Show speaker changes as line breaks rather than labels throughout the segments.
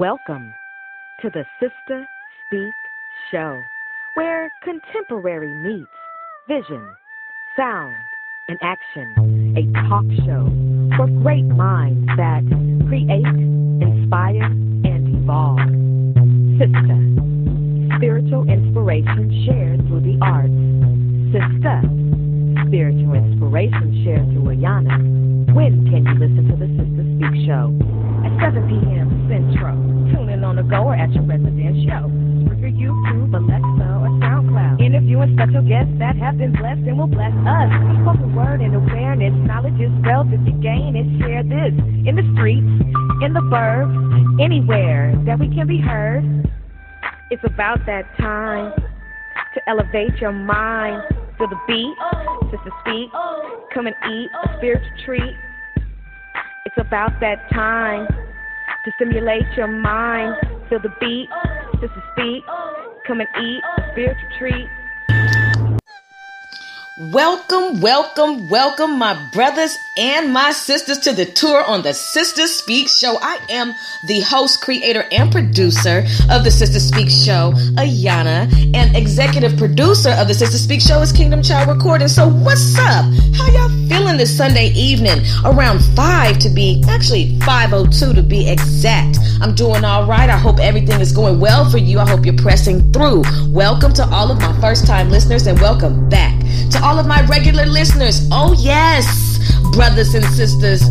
Welcome to the Sister Speak Show, where contemporary meets vision, sound, and action. A talk show for great minds that create, inspire, and evolve. Sister, spiritual inspiration shared through the arts. Sister, spiritual inspiration shared through Ayana. When can you listen to the Sister Speak Show? At 7 p.m. Central. Tune in on the go or at your resident show. Spreaker, YouTube, Alexa, or SoundCloud. Interviewing special guests that have been blessed and will bless us. Spoken word and awareness. Knowledge is wealth if you gain it. Share this in the streets, in the burbs, anywhere that we can be heard. It's about that time to elevate your mind. Feel the beat, sister speak. Come and eat a spiritual treat. It's about that time to stimulate your mind. Feel the beat, sister speak. Come and eat a spiritual treat.
Welcome, welcome, welcome, my brothers and my sisters, to the tour on the Sister Speak Show. I am the host, creator, and producer of the Sister Speak Show, Ayana, and executive producer of the Sister Speak Show is Kingdom Child Recording. So, what's up? How y'all feeling this Sunday evening? Around 5 to be, actually 502 to be exact. I'm doing all right. I hope everything is going well for you. I hope you're pressing through. Welcome to all of my first time listeners, and welcome back to all of my regular listeners. Oh, yes, brothers and sisters,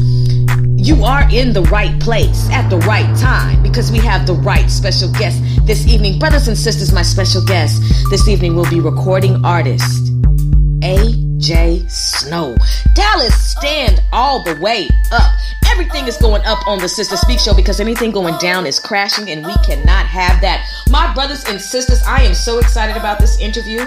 you are in the right place at the right time because we have the right special guest this evening. Brothers and sisters, my special guest this evening will be recording artist AJ Snow. Dallas, stand all the way up. Everything is going up on the Sister Speak Show because anything going down is crashing, and we cannot have that. My brothers and sisters, I am so excited about this interview.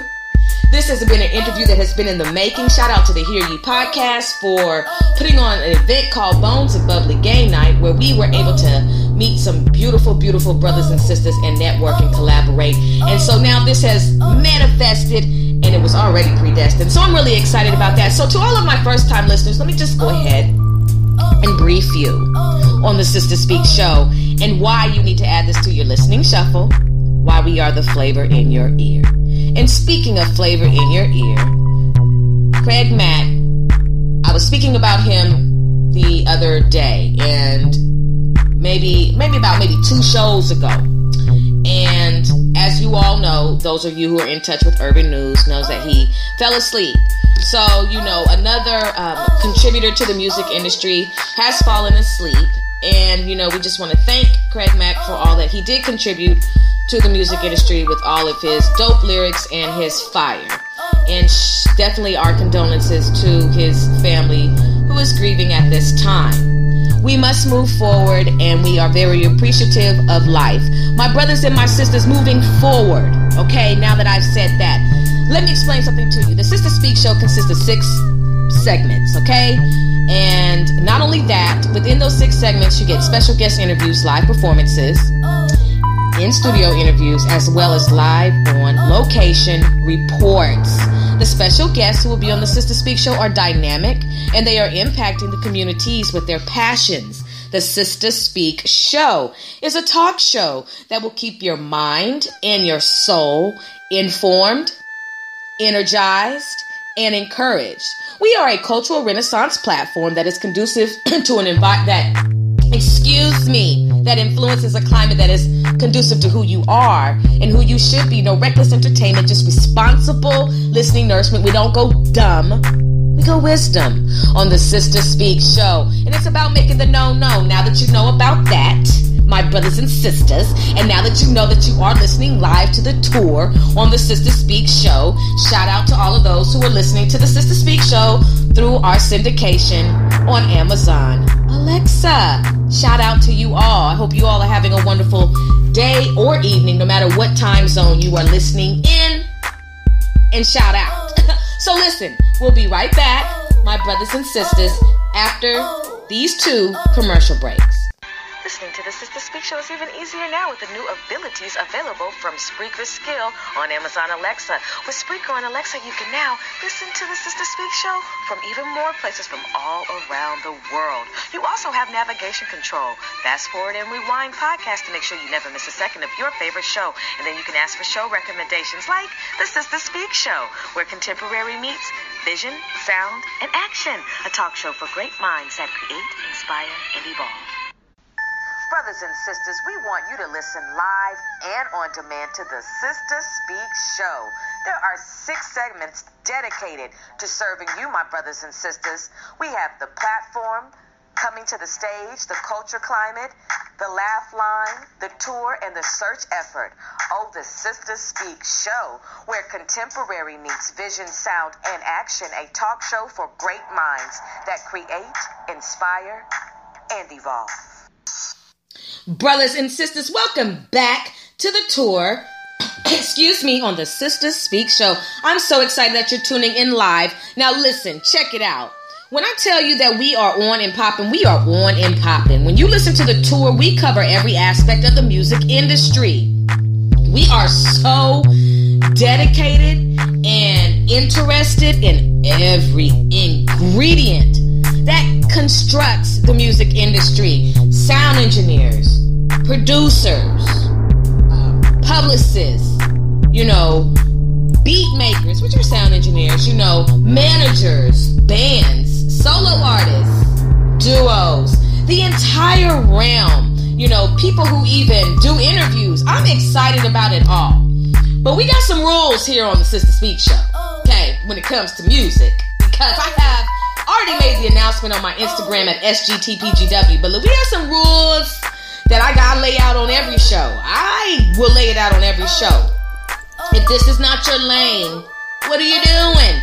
This has been an interview that has been in the making. Shout out to the Hear You podcast for putting on an event called Bones and Bubbly Game Night where we were able to meet some beautiful, beautiful brothers and sisters and network and collaborate. And so now this has manifested and it was already predestined. So I'm really excited about that. So to all of my first time listeners, let me just go ahead and brief you on the Sister Speak show and why you need to add this to your listening shuffle, why we are the flavor in your ear. And speaking of flavor in your ear, Craig Mack, I was speaking about him the other day and maybe maybe about maybe two shows ago. And as you all know, those of you who are in touch with Urban News knows that he fell asleep. So, you know, another um, contributor to the music industry has fallen asleep. And, you know, we just want to thank Craig Mack for all that he did contribute to the music industry with all of his dope lyrics and his fire. And sh- definitely our condolences to his family who is grieving at this time. We must move forward and we are very appreciative of life. My brothers and my sisters moving forward. Okay, now that I've said that, let me explain something to you. The Sister Speak show consists of six segments, okay? And not only that, within those six segments, you get special guest interviews, live performances, in studio interviews, as well as live on location reports. The special guests who will be on the Sister Speak show are dynamic and they are impacting the communities with their passions. The Sister Speak show is a talk show that will keep your mind and your soul informed, energized, and encouraged. We are a cultural renaissance platform that is conducive to an environment that excuse me, that influences a climate that is conducive to who you are and who you should be. No reckless entertainment, just responsible listening nourishment. We don't go dumb. We go wisdom on the Sister Speak show. And it's about making the no no. Now that you know about that, my brothers and sisters, and now that you know that you are listening live to the tour on the Sister Speak show, shout out to all of those who are listening to the Sister Speak show through our syndication on Amazon. Alexa, shout out to you all. I hope you all are having a wonderful day or evening, no matter what time zone you are listening in. And shout out. so, listen, we'll be right back, my brothers and sisters, after these two commercial breaks.
Speak Show is even easier now with the new abilities available from Spreaker Skill on Amazon Alexa. With Spreaker on Alexa, you can now listen to the Sister Speak Show from even more places from all around the world. You also have navigation control, fast forward and rewind podcast to make sure you never miss a second of your favorite show. And then you can ask for show recommendations like the Sister Speak Show, where contemporary meets vision, sound, and action. A talk show for great minds that create, inspire, and evolve. Brothers and sisters, we want you to listen live and on demand to the Sister Speak Show. There are six segments dedicated to serving you, my brothers and sisters. We have the platform, coming to the stage, the culture climate, the laugh line, the tour, and the search effort. Oh, the Sister Speak Show, where contemporary meets vision, sound, and action. A talk show for great minds that create, inspire, and evolve.
Brothers and sisters, welcome back to the tour. Excuse me, on the Sister Speak show. I'm so excited that you're tuning in live. Now, listen, check it out. When I tell you that we are on and popping, we are on and popping. When you listen to the tour, we cover every aspect of the music industry. We are so dedicated and interested in every ingredient that constructs the music industry. Sound engineers, producers, uh, publicists, you know, beat makers, which are sound engineers, you know, managers, bands, solo artists, duos, the entire realm, you know, people who even do interviews. I'm excited about it all. But we got some rules here on the Sister Speak Show, okay, when it comes to music, because I have already made the announcement on my Instagram at SGTPGW, but we have some rules that I gotta lay out on every show. I will lay it out on every show. If this is not your lane, what are you doing?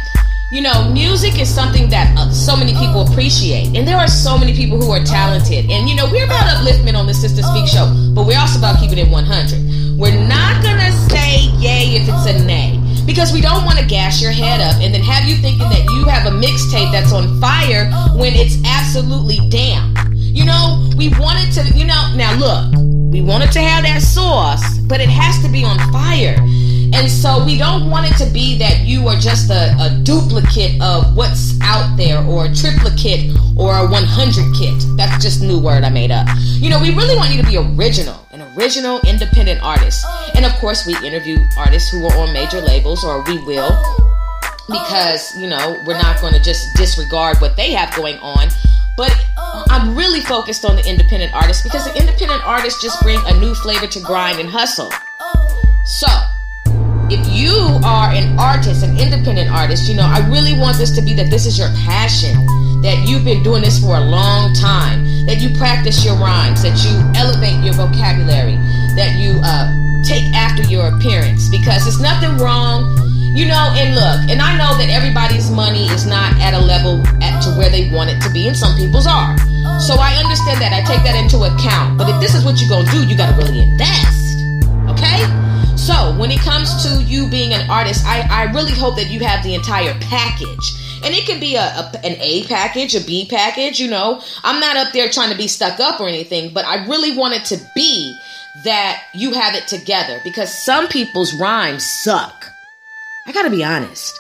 You know, music is something that uh, so many people appreciate, and there are so many people who are talented. And you know, we're about upliftment on the Sister Speak show, but we're also about keeping it 100. We're not gonna say yay if it's a nay because we don't want to gas your head up and then have you thinking that you have a mixtape that's on fire when it's absolutely damn. You know, we wanted to, you know, now look, we wanted to have that sauce, but it has to be on fire. And so we don't want it to be that you are just a, a duplicate of what's out there or a triplicate or a 100 kit. That's just new word I made up. You know, we really want you to be original, original independent artists. And of course, we interview artists who are on major labels or we will because, you know, we're not going to just disregard what they have going on. But I'm really focused on the independent artists because the independent artists just bring a new flavor to grind and hustle. So, if you are an artist, an independent artist, you know, I really want this to be that this is your passion, that you've been doing this for a long time, that you practice your rhymes, that you elevate your vocabulary, that you uh, take after your appearance, because there's nothing wrong. You know, and look, and I know that everybody's money is not at a level at to where they want it to be, and some people's are. So I understand that. I take that into account. But if this is what you're gonna do, you gotta really invest. Okay? So, when it comes to you being an artist, I, I really hope that you have the entire package. And it can be a, a, an A package, a B package, you know. I'm not up there trying to be stuck up or anything, but I really want it to be that you have it together because some people's rhymes suck. I gotta be honest.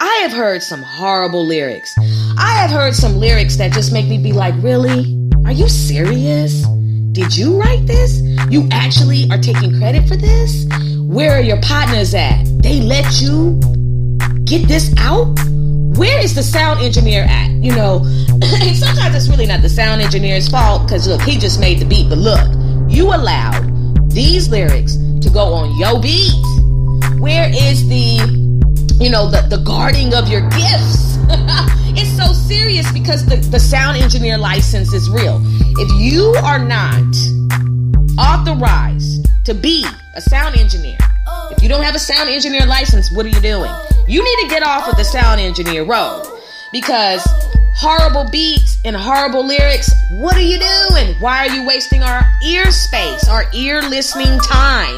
I have heard some horrible lyrics. I have heard some lyrics that just make me be like, really? Are you serious? Did you write this? You actually are taking credit for this? Where are your partners at? They let you get this out? Where is the sound engineer at? You know, sometimes it's really not the sound engineer's fault because look, he just made the beat. But look, you allowed these lyrics to go on your beat. Where is the, you know, the, the guarding of your gifts? it's so serious because the, the sound engineer license is real. If you are not authorized to be a sound engineer, if you don't have a sound engineer license, what are you doing? You need to get off of the sound engineer road because horrible beats and horrible lyrics, what are you doing? Why are you wasting our ear space, our ear listening time?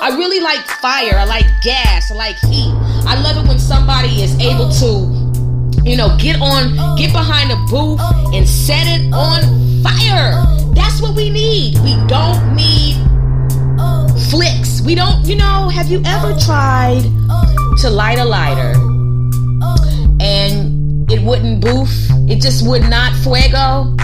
I really like fire. I like gas. I like heat. I love it when somebody is able to, you know, get on, get behind a booth and set it on fire. That's what we need. We don't need flicks. We don't, you know, have you ever tried to light a lighter and it wouldn't boof? It just would not fuego?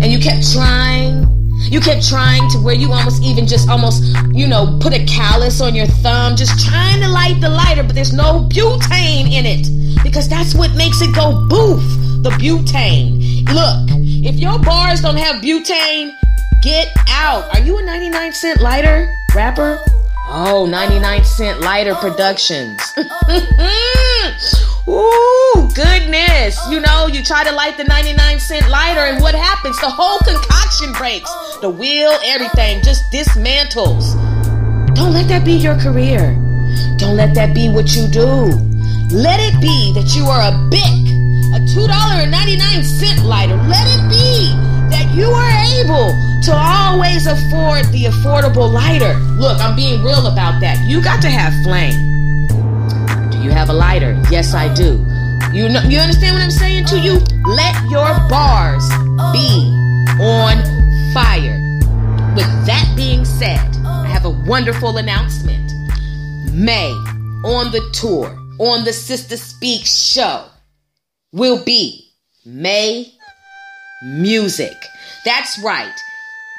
And you kept trying. You kept trying to where you almost even just almost, you know, put a callus on your thumb, just trying to light the lighter, but there's no butane in it because that's what makes it go boof. The butane. Look, if your bars don't have butane, get out. Are you a 99 cent lighter rapper? Oh, 99 Cent Lighter Productions. Ooh, goodness. You know, you try to light the 99 cent lighter, and what happens? The whole concoction breaks. The wheel, everything just dismantles. Don't let that be your career. Don't let that be what you do. Let it be that you are a Bic, a $2.99 lighter. Let it be that you are able to always afford the affordable lighter. Look, I'm being real about that. You got to have flame. Do you have a lighter? Yes, I do. You know, you understand what I'm saying to you? Let your bars be on fire. With that being said, I have a wonderful announcement. May on the tour, on the Sister Speak show, will be May Music. That's right.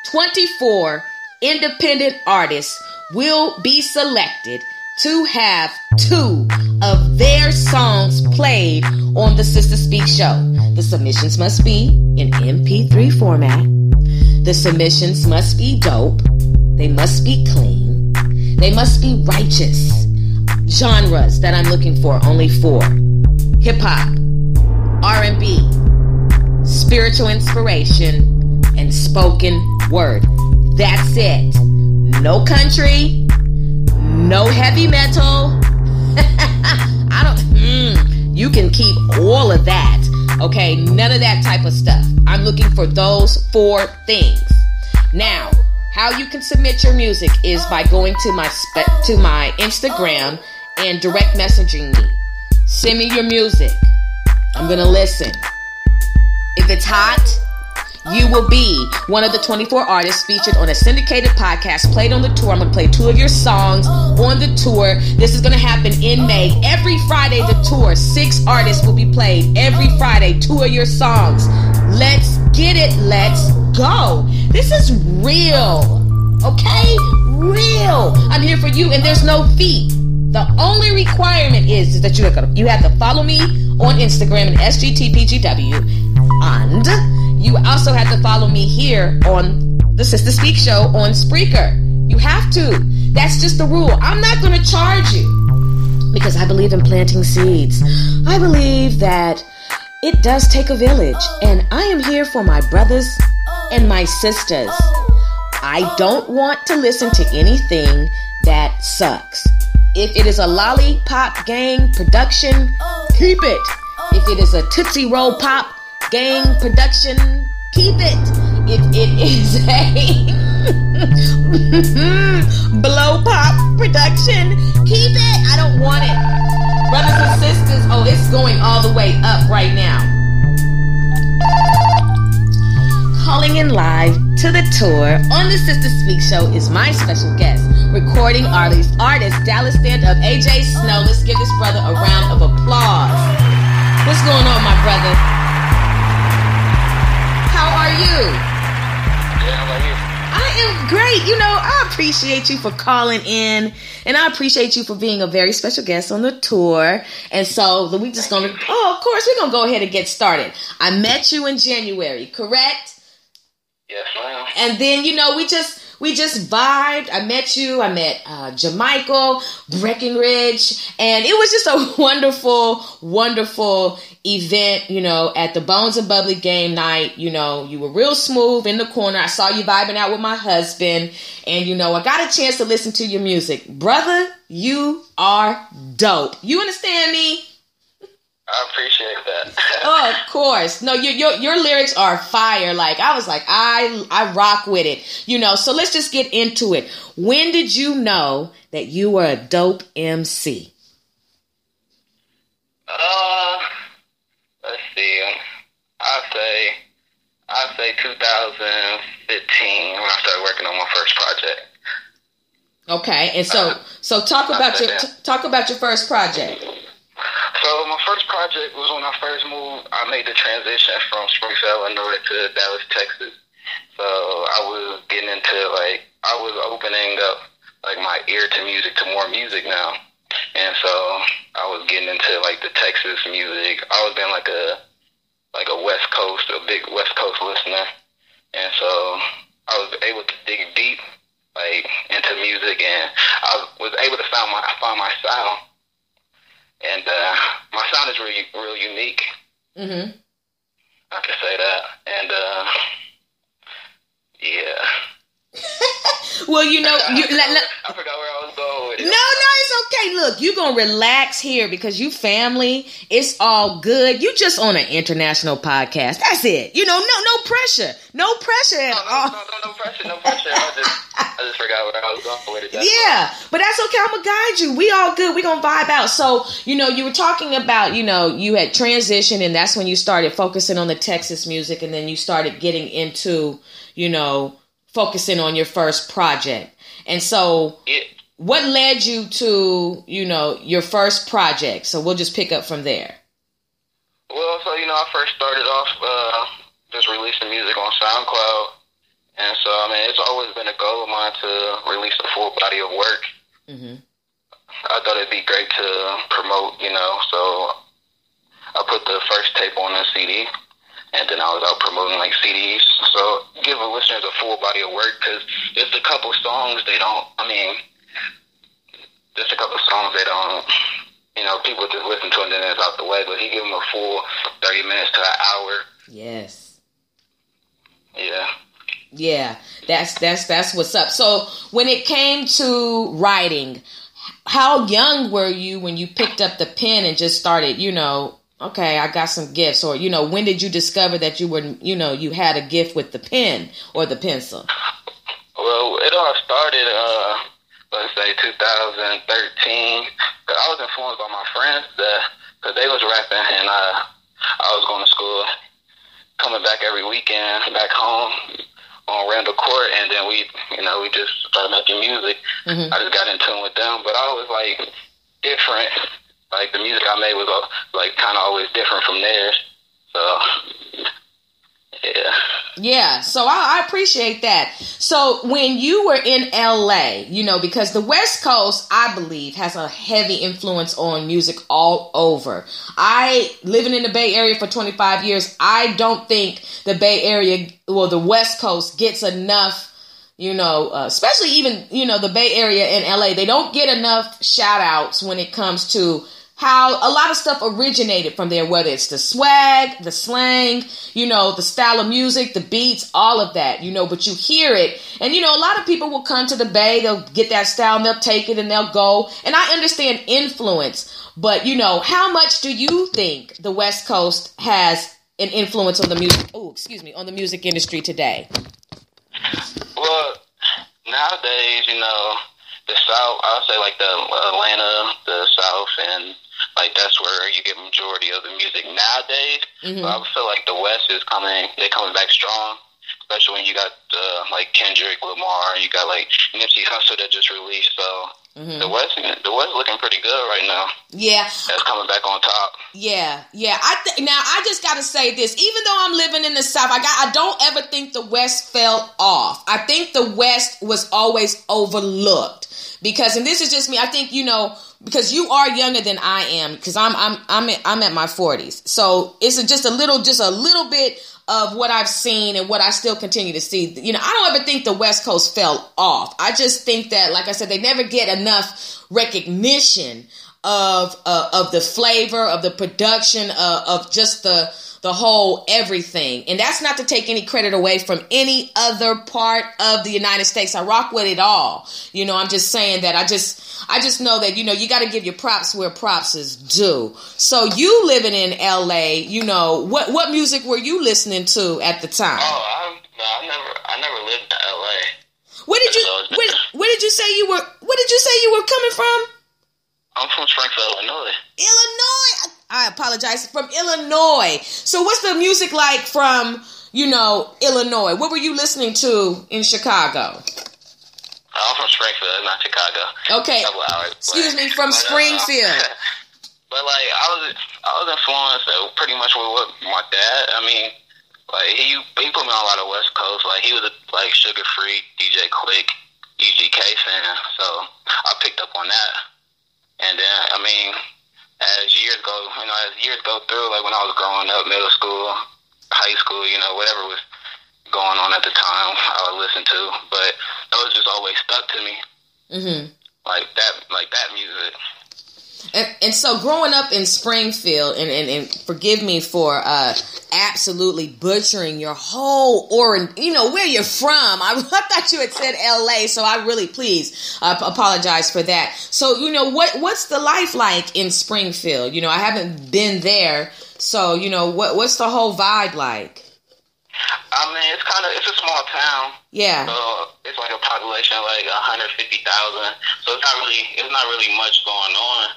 24 independent artists will be selected to have two of their songs played on the Sister Speak show. The submissions must be in MP3 format. The submissions must be dope. They must be clean. They must be righteous. Genres that I'm looking for only four. Hip hop, R&B, spiritual inspiration, and spoken word. That's it. No country, no heavy metal. I don't, mm, you can keep all of that. Okay, none of that type of stuff. I'm looking for those four things. Now, how you can submit your music is by going to my spe- to my Instagram and direct messaging me. Send me your music. I'm gonna listen. If it's hot, you will be one of the 24 artists featured on a syndicated podcast played on the tour. I'm going to play two of your songs on the tour. This is going to happen in May. Every Friday, the tour, six artists will be played. Every Friday, two of your songs. Let's get it. Let's go. This is real. Okay? Real. I'm here for you, and there's no fee. The only requirement is, is that you have, to, you have to follow me on Instagram at SGTPGW and you also have to follow me here on the Sister Speak Show on Spreaker. You have to. That's just the rule. I'm not going to charge you because I believe in planting seeds. I believe that it does take a village, and I am here for my brothers and my sisters. I don't want to listen to anything that sucks. If it is a lollipop gang production, keep it. If it is a Tootsie Roll Pop gang production, keep it. If it is a blow pop production, keep it. I don't want it. Brothers and sisters, oh, it's going all the way up right now. Calling in live to the tour on the Sister Speak Show is my special guest, recording artist, artist Dallas stand-up AJ Snow. Let's give this brother a round of applause. What's going on, my brother? How are you?
Yeah, how about you?
I am great. You know, I appreciate you for calling in, and I appreciate you for being a very special guest on the tour. And so we just gonna, oh, of course, we're gonna go ahead and get started. I met you in January, correct?
Yes, ma'am.
And then you know we just we just vibed. I met you. I met uh, Jamichael Breckenridge, and it was just a wonderful, wonderful event. You know, at the Bones and Bubbly game night. You know, you were real smooth in the corner. I saw you vibing out with my husband, and you know, I got a chance to listen to your music, brother. You are dope. You understand me?
I appreciate that.
oh, of course. No, your, your your lyrics are fire. Like I was like, I I rock with it. You know, so let's just get into it. When did you know that you were a dope MC?
uh, let's see. I say, I say 2015 when I started working on my first project.
Okay, and so so talk about your t- talk about your first project.
So my first project was when I first moved. I made the transition from Springfield, Illinois to Dallas, Texas. So I was getting into like I was opening up like my ear to music to more music now, and so I was getting into like the Texas music. I was being like a like a West Coast, a big West Coast listener, and so I was able to dig deep like into music, and I was able to find my find my style and uh, my sound is really real unique.
Mm-hmm.
I can say that, and uh, yeah.
Well, you know, you,
I,
let, let,
I forgot where I was going with it.
No, no, it's okay. Look, you're gonna relax here because you family. It's all good. You just on an international podcast. That's it. You know, no, no pressure, no pressure at
No,
all.
no, no, no, no pressure, no pressure. I just, I just forgot where I was going with it. That's
Yeah, but that's okay. I'm gonna guide you. We all good. We gonna vibe out. So, you know, you were talking about, you know, you had transitioned, and that's when you started focusing on the Texas music, and then you started getting into, you know, focusing on your first project. And so.
Yeah.
what led you to, you know, your first project? So we'll just pick up from there.
Well, so you know, I first started off uh, just releasing music on SoundCloud, and so I mean, it's always been a goal of mine to release a full body of work.
Mm-hmm.
I thought it'd be great to promote, you know, so I put the first tape on a CD, and then I was out promoting like CDs. So give the listeners a full body of work because there's a couple songs they don't. I mean, there's a couple songs they don't. You know, people just listen to it and then it's out the way. But he give them a full thirty minutes to an hour.
Yes.
Yeah.
Yeah, that's that's that's what's up. So when it came to writing, how young were you when you picked up the pen and just started, you know, okay, I got some gifts or you know, when did you discover that you were, you know, you had a gift with the pen or the pencil?
Well, it all started, uh, let's say 2013. Cause I was influenced by my friends that, cause they was rapping and uh, I was going to school, coming back every weekend back home on Randall Court, and then we, you know, we just started making music.
Mhm.
I just got in tune with them, but I was like different. Like the music I made was uh, like kind of always different from theirs. So, yeah.
Yeah, so I, I appreciate that. So when you were in LA, you know, because the West Coast, I believe, has a heavy influence on music all over. I living in the Bay Area for 25 years, I don't think the Bay Area, well, the West Coast gets enough you know, uh, especially even, you know, the Bay Area in LA, they don't get enough shout outs when it comes to how a lot of stuff originated from there, whether it's the swag, the slang, you know, the style of music, the beats, all of that, you know, but you hear it. And, you know, a lot of people will come to the Bay, they'll get that style and they'll take it and they'll go. And I understand influence, but, you know, how much do you think the West Coast has an influence on the music, oh, excuse me, on the music industry today?
Well, nowadays, you know, the South, I'll say like the Atlanta, the South, and like that's where you get majority of the music nowadays.
Mhm.
But I feel like the West is coming, they're coming back strong. especially when you got uh, like Kendrick Lamar, and you got like Nipsey Hussle that just released. So Mm-hmm. The West, the West looking pretty good right now.
Yeah,
that's coming back on top.
Yeah, yeah. I th- now I just got to say this. Even though I'm living in the South, I got I don't ever think the West fell off. I think the West was always overlooked because, and this is just me. I think you know because you are younger than I am because I'm I'm I'm at, I'm at my 40s. So it's just a little just a little bit of what I've seen and what I still continue to see. You know, I don't ever think the West Coast fell off. I just think that, like I said, they never get enough recognition of uh, of the flavor, of the production, uh, of just the the whole everything. And that's not to take any credit away from any other part of the United States. I rock with it all. You know, I'm just saying that I just I just know that you know you got to give your props where props is due. So you living in LA, you know, what what music were you listening to at the time?
Oh, I, no, I never I never lived in LA.
Where did you where, where did you say you were where did you say you were coming from?
I'm from Springfield, Illinois.
Illinois. I apologize. From Illinois. So what's the music like from, you know, Illinois? What were you listening to in Chicago?
I'm from Springfield, not Chicago.
Okay. Excuse but, me, from but, uh, Springfield. Uh,
but like I was, I was influenced uh, pretty much with what my dad. I mean, like he he put me on a lot of West Coast. Like he was a like Suga Free, DJ Quik, UGK fan. So I picked up on that. And then I mean, as years go, you know, as years go through, like when I was growing up, middle school, high school, you know, whatever was going on at the time, I would listen to. But those just always stuck to me. Mm-hmm. Like that, like that music.
And, and, so growing up in Springfield, and, and, and forgive me for uh, absolutely butchering your whole or you know where you're from. I, I, thought you had said L.A., so I really please uh, apologize for that. So you know what what's the life like in Springfield? You know I haven't been there, so you know what what's the whole vibe like?
I mean, it's kind of it's a small town.
Yeah.
So it's like a population of like 150,000. So it's not really it's not really much going on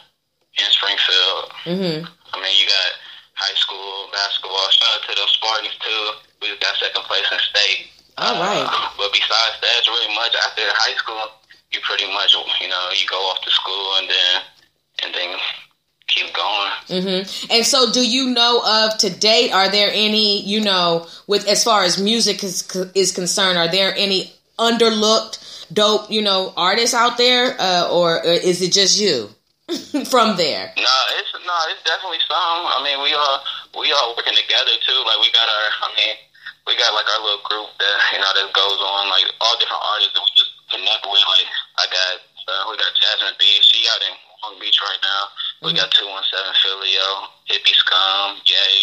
in Springfield. Mm-hmm. I mean, you got high school basketball. Shout out to those Spartans too. We got second place in state.
All right.
Uh, but besides that, it's really much after high school. You pretty much, you know, you go off to school and then and then keep going.
Mm-hmm. And so, do you know of to date? Are there any, you know, with as far as music is is concerned? Are there any underlooked, dope, you know, artists out there, uh, or is it just you from there?
No, it's no, it's definitely some. I mean, we all we all working together too. Like we got our, I mean, we got like our little group that you know that goes on like all different artists that we just connect with. Like I got, uh, we got Jasmine B. She out in Long Beach right now. We got 217 Filio, Hippie Scum, Yay,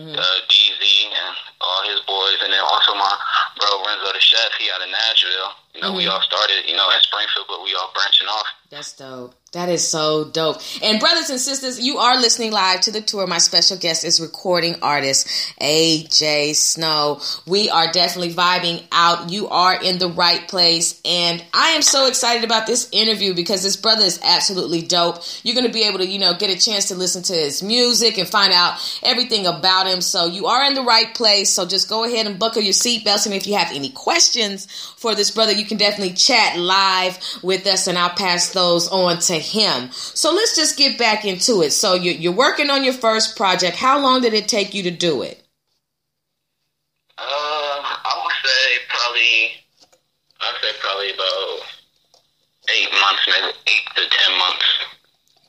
mm-hmm. uh, DZ, and all his boys. And then also my bro Renzo the Chef, he out in Nashville. You know, mm-hmm. we all started, you know, in Springfield, but we all branching off.
That's dope. That is so dope. And brothers and sisters, you are listening live to the tour. My special guest is recording artist AJ Snow. We are definitely vibing out. You are in the right place. And I am so excited about this interview because this brother is absolutely dope. You're going to be able to, you know, get a chance to listen to his music and find out everything about him. So you are in the right place. So just go ahead and buckle your seatbelts. And if you have any questions for this brother, you can definitely chat live with us and I'll pass those on to him. So let's just get back into it. So you're, you're working on your first project. How long did it take you to do it?
Uh, I would say probably, I'd say probably about eight months, maybe eight to ten months.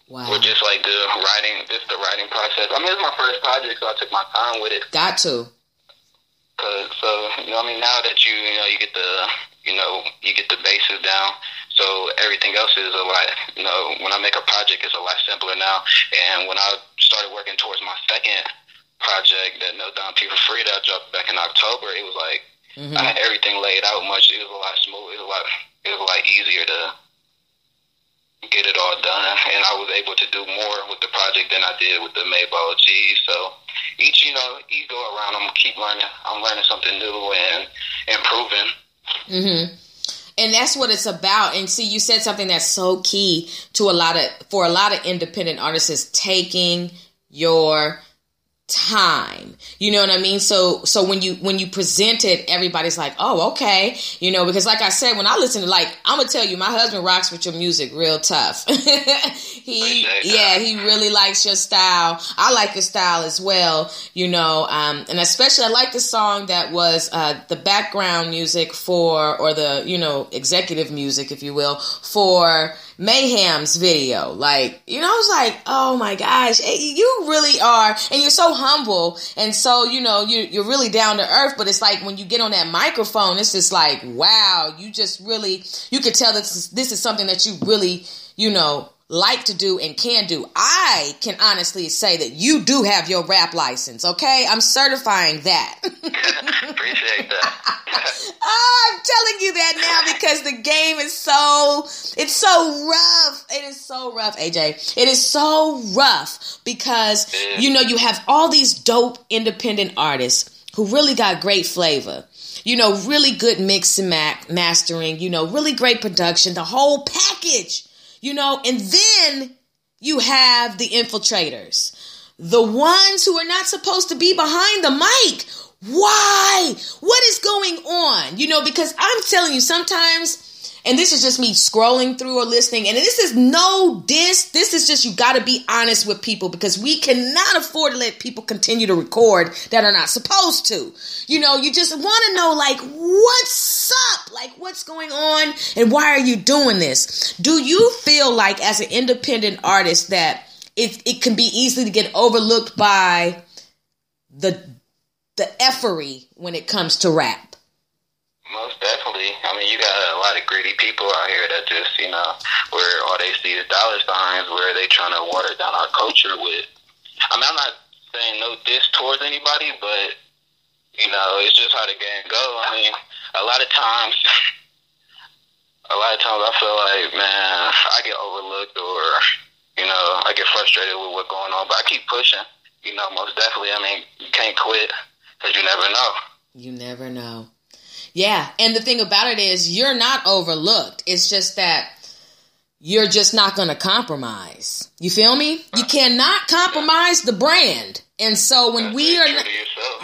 Wow. With just like the writing, just the writing process. I mean, it's my first project, so I took my time with it.
Got to.
Cause so you know, I mean, now that you you know you get the you know you get the bases down, so everything else is a lot, you know, when I make a project, it's a lot simpler now. And when I started working towards my second project that No Down P for Free that I dropped back in October, it was like mm-hmm. I had everything laid out much. It was a lot smooth. It was a lot. It was a lot easier to get it all done, and I was able to do more with the project than I did with the Mayball G. So each, you know, each go around, I'm keep learning. I'm learning something new and improving.
Mhm and that's what it's about. And see you said something that's so key to a lot of for a lot of independent artists is taking your time. You know what i mean? So so when you when you present it everybody's like oh okay. You know because like i said when i listen to like i'm gonna tell you my husband rocks with your music real tough. He yeah he really likes your style. I like your style as well you know um and especially i like the song that was uh the background music for or the you know executive music if you will for Mayhem's video. Like, you know, I was like, oh my gosh, eh, you really are, and you're so humble, and so, you know, you, you're really down to earth, but it's like when you get on that microphone, it's just like, wow, you just really, you could tell that this this is something that you really, you know, like to do and can do. I can honestly say that you do have your rap license, okay? I'm certifying that.
Appreciate that.
oh, I'm telling you that now because the game is so it's so rough. It is so rough, AJ. It is so rough because you know you have all these dope independent artists who really got great flavor. You know, really good mix and mac mastering, you know, really great production, the whole package you know, and then you have the infiltrators, the ones who are not supposed to be behind the mic. Why? What is going on? You know, because I'm telling you, sometimes and this is just me scrolling through or listening. And this is no diss. This is just you got to be honest with people because we cannot afford to let people continue to record that are not supposed to. You know, you just want to know, like, what's up? Like, what's going on? And why are you doing this? Do you feel like, as an independent artist, that it, it can be easy to get overlooked by the the effery when it comes to rap?
Definitely. I mean, you got a lot of greedy people out here that just, you know, where all they see is dollar signs, where they trying to water down our culture with. I mean, I'm not saying no diss towards anybody, but you know, it's just how the game go. I mean, a lot of times, a lot of times I feel like, man, I get overlooked or, you know, I get frustrated with what's going on, but I keep pushing. You know, most definitely. I mean, you can't quit because you never know.
You never know. Yeah. And the thing about it is, you're not overlooked. It's just that you're just not going to compromise. You feel me? You cannot compromise the brand. And so when we are, not,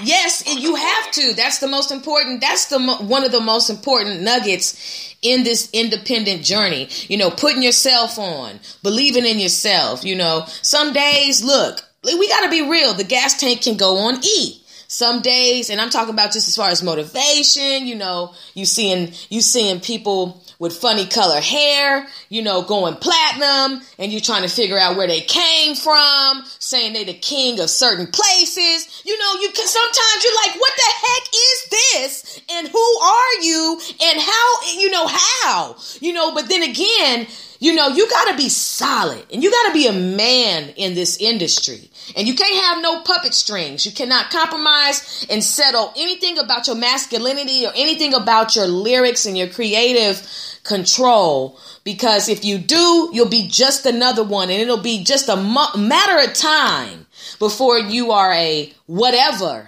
yes, you have to. That's the most important. That's the one of the most important nuggets in this independent journey. You know, putting yourself on, believing in yourself. You know, some days, look, we got to be real. The gas tank can go on E some days, and I'm talking about just as far as motivation, you know, you seeing you seeing people with funny color hair, you know, going platinum, and you're trying to figure out where they came from, saying they the king of certain places. You know, you can sometimes you're like, what the heck is this? And who are you? And how you know how? You know, but then again, you know, you gotta be solid and you gotta be a man in this industry. And you can't have no puppet strings. You cannot compromise and settle anything about your masculinity or anything about your lyrics and your creative control. Because if you do, you'll be just another one and it'll be just a matter of time before you are a whatever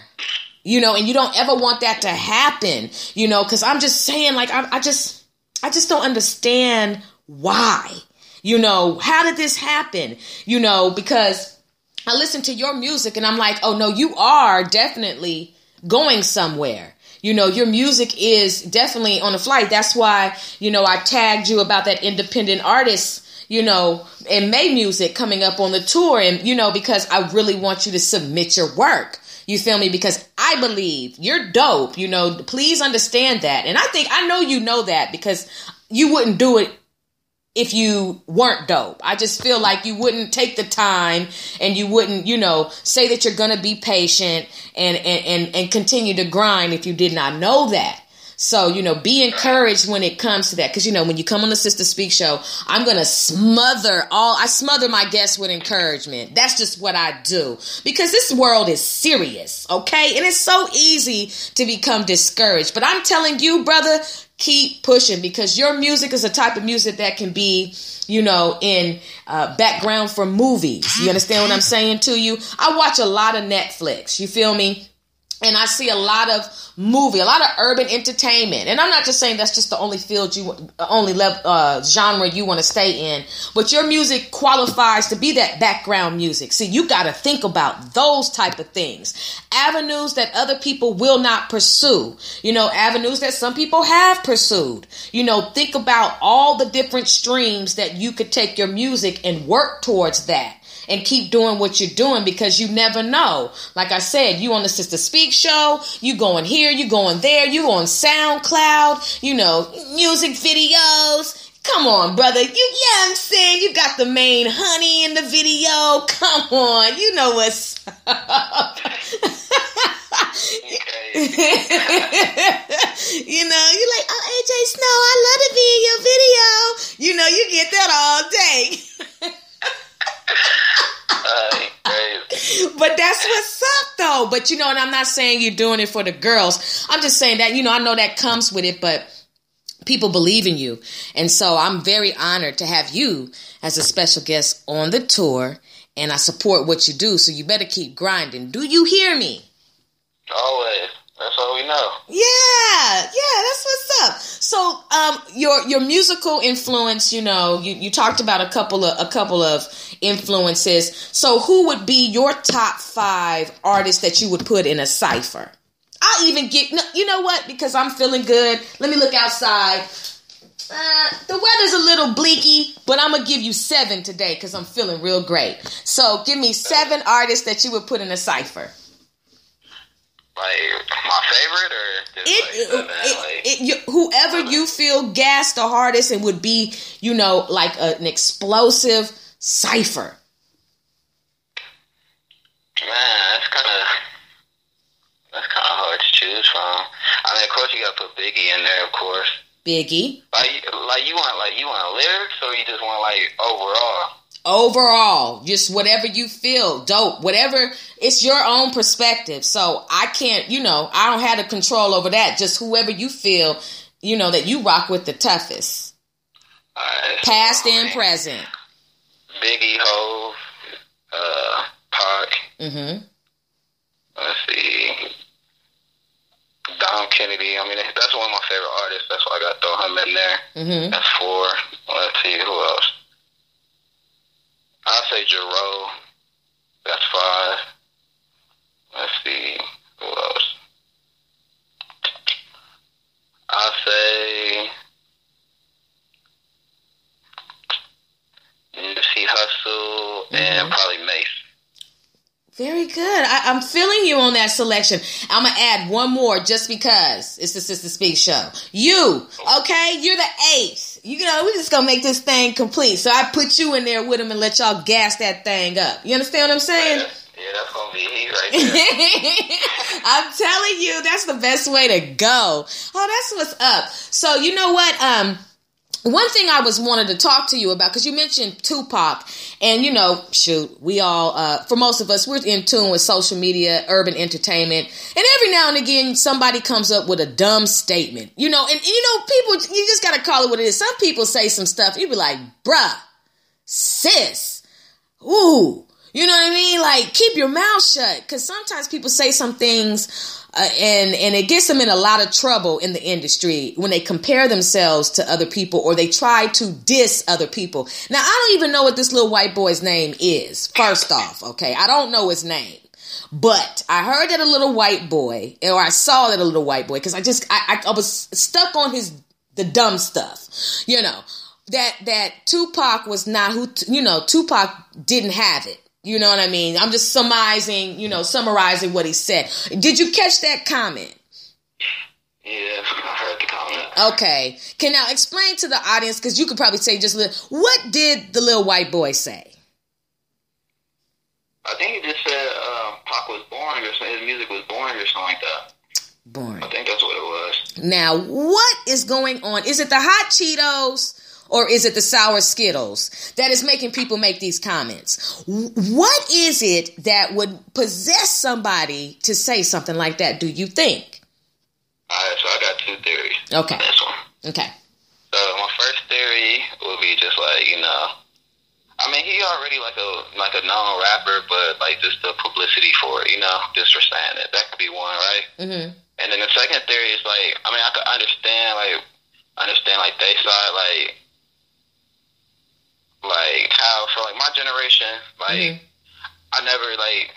you know, and you don't ever want that to happen, you know, because I'm just saying, like, I, I, just, I just don't understand why, you know, how did this happen, you know, because I listen to your music and I'm like, oh no, you are definitely going somewhere. You know, your music is definitely on a flight. That's why, you know, I tagged you about that independent artist, you know, and May music coming up on the tour. And, you know, because I really want you to submit your work. You feel me? Because I believe you're dope. You know, please understand that. And I think, I know you know that because you wouldn't do it if you weren't dope. I just feel like you wouldn't take the time and you wouldn't, you know, say that you're going to be patient and, and, and, and continue to grind if you did not know that. So, you know, be encouraged when it comes to that. Cause, you know, when you come on the Sister Speak show, I'm going to smother all, I smother my guests with encouragement. That's just what I do because this world is serious. Okay. And it's so easy to become discouraged. But I'm telling you, brother, keep pushing because your music is a type of music that can be you know in uh, background for movies you understand what i'm saying to you i watch a lot of netflix you feel me and I see a lot of movie, a lot of urban entertainment. And I'm not just saying that's just the only field you, only uh, genre you want to stay in, but your music qualifies to be that background music. See, you got to think about those type of things, avenues that other people will not pursue. You know, avenues that some people have pursued. You know, think about all the different streams that you could take your music and work towards that and keep doing what you're doing because you never know. Like I said, you on the Sister Speak show, you going here, you going there, you on SoundCloud, you know, music videos. Come on, brother. You yeah, I'm saying you got the main honey in the video. Come on, you know what's you know, you're like, oh AJ Snow, I love to be in your video. You know, you get that all day. but that's what's up though. But you know, and I'm not saying you're doing it for the girls. I'm just saying that, you know, I know that comes with it, but people believe in you. And so I'm very honored to have you as a special guest on the tour. And I support what you do. So you better keep grinding. Do you hear me?
Always. That's all we know.
Yeah, yeah, that's what's up. So, um, your your musical influence, you know, you, you talked about a couple of a couple of influences. So, who would be your top five artists that you would put in a cipher? I'll even get you know what because I'm feeling good. Let me look outside. Uh, the weather's a little bleaky, but I'm gonna give you seven today because I'm feeling real great. So, give me seven artists that you would put in a cipher
like my favorite or it, like, it, like,
it, you, whoever you feel gassed the hardest and would be you know like a, an explosive cipher.
Man that's kind of that's kind of hard to choose from. I mean of course you gotta put biggie in there of course.
Biggie?
Like like you want like you want lyrics or you just want like overall
overall just whatever you feel dope whatever it's your own perspective so i can't you know i don't have the control over that just whoever you feel you know that you rock with the toughest
right,
past so, and present
biggie Hov uh Pac.
mm-hmm
let's see Dom Kennedy. I mean, that's one of my favorite artists. That's why I got to throw him in there.
Mm-hmm.
That's four. Let's see who else. I'll say Jarreau. That's five. Let's see. Who else? I'll say Nipsey Hussle mm-hmm. and probably Mase.
Very good. I, am feeling you on that selection. I'm gonna add one more just because it's the Sister Speak show. You, okay? You're the eighth. You know, we just gonna make this thing complete. So I put you in there with him and let y'all gas that thing up. You understand what I'm saying?
Yeah, that's gonna be he right there. I'm
telling you, that's the best way to go. Oh, that's what's up. So you know what? Um one thing I was wanted to talk to you about because you mentioned Tupac, and you know, shoot, we all, uh, for most of us, we're in tune with social media, urban entertainment, and every now and again, somebody comes up with a dumb statement, you know, and you know, people, you just gotta call it what it is. Some people say some stuff, you be like, bruh, sis, ooh, you know what I mean? Like, keep your mouth shut, because sometimes people say some things uh, and and it gets them in a lot of trouble in the industry when they compare themselves to other people or they try to diss other people. Now I don't even know what this little white boy's name is. First off, okay, I don't know his name. But I heard that a little white boy, or I saw that a little white boy, because I just I, I, I was stuck on his the dumb stuff, you know that that Tupac was not who you know Tupac didn't have it. You know what I mean? I'm just summarizing, you know, summarizing what he said. Did you catch that comment?
Yeah, I heard the comment.
Okay. Can now explain to the audience because you could probably say just a little. What did the little white boy say?
I think he just said uh, Pac was boring or something. His music was boring or something like that.
Boring.
I think that's what it was.
Now, what is going on? Is it the hot Cheetos? Or is it the sour Skittles that is making people make these comments? What is it that would possess somebody to say something like that, do you think?
All right, so I got two theories.
Okay.
this one.
Okay.
So my first theory would be just like, you know, I mean, he already like a like a known rapper, but like just the publicity for it, you know, just for saying it. That could be one, right?
Mm-hmm.
And then the second theory is like, I mean, I could understand like understand like they side, like like how for like my generation, like
Mm-hmm.
I never like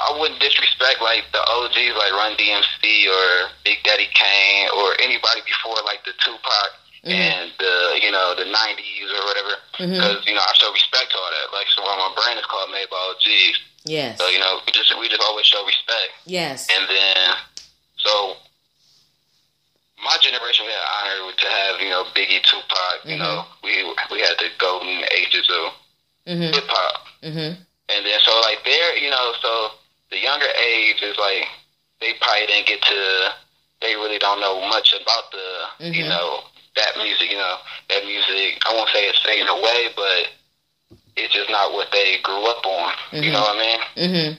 I wouldn't disrespect like the OGs like Run DMC or Big Daddy Kane or anybody before like the Tupac
Mhm.
and the you know the '90s or whatever because you know I show respect to all that. Like so, my brand is called Made by OGs.
Yes.
So you know we just we just always show respect.
Yes.
And then so my generation we had honored to have you know Biggie, Tupac. You
Mhm.
know we we had the golden ages of
Mm-hmm.
hip hop.
Mm-hmm.
And then so like they're you know so the younger age is like they probably didn't get to they really don't know much about the you
Mhm.
know that music you know that music I won't say it's fading away but it's just not what they grew up on you
Mhm.
know what I mean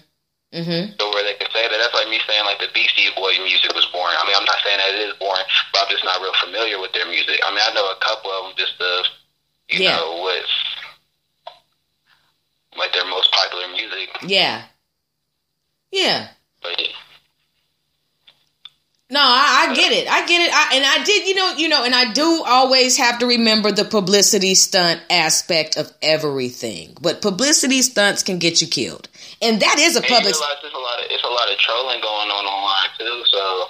Mm-hmm.
So where they could say that that's like me saying like the Beastie Boy music was boring I mean I'm not saying that it is boring but I'm just not real familiar with their music I mean I know a couple of them just the you
Yeah.
know what's like their most popular music
Yeah. Yeah.
but yeah.
No, I, I get it. I get it. I, and I did, you know, you know, and I do always have to remember the publicity stunt aspect of everything. But publicity stunts can get you killed, and that is a public.
realize there's a lot of it's a lot of trolling going on online too. So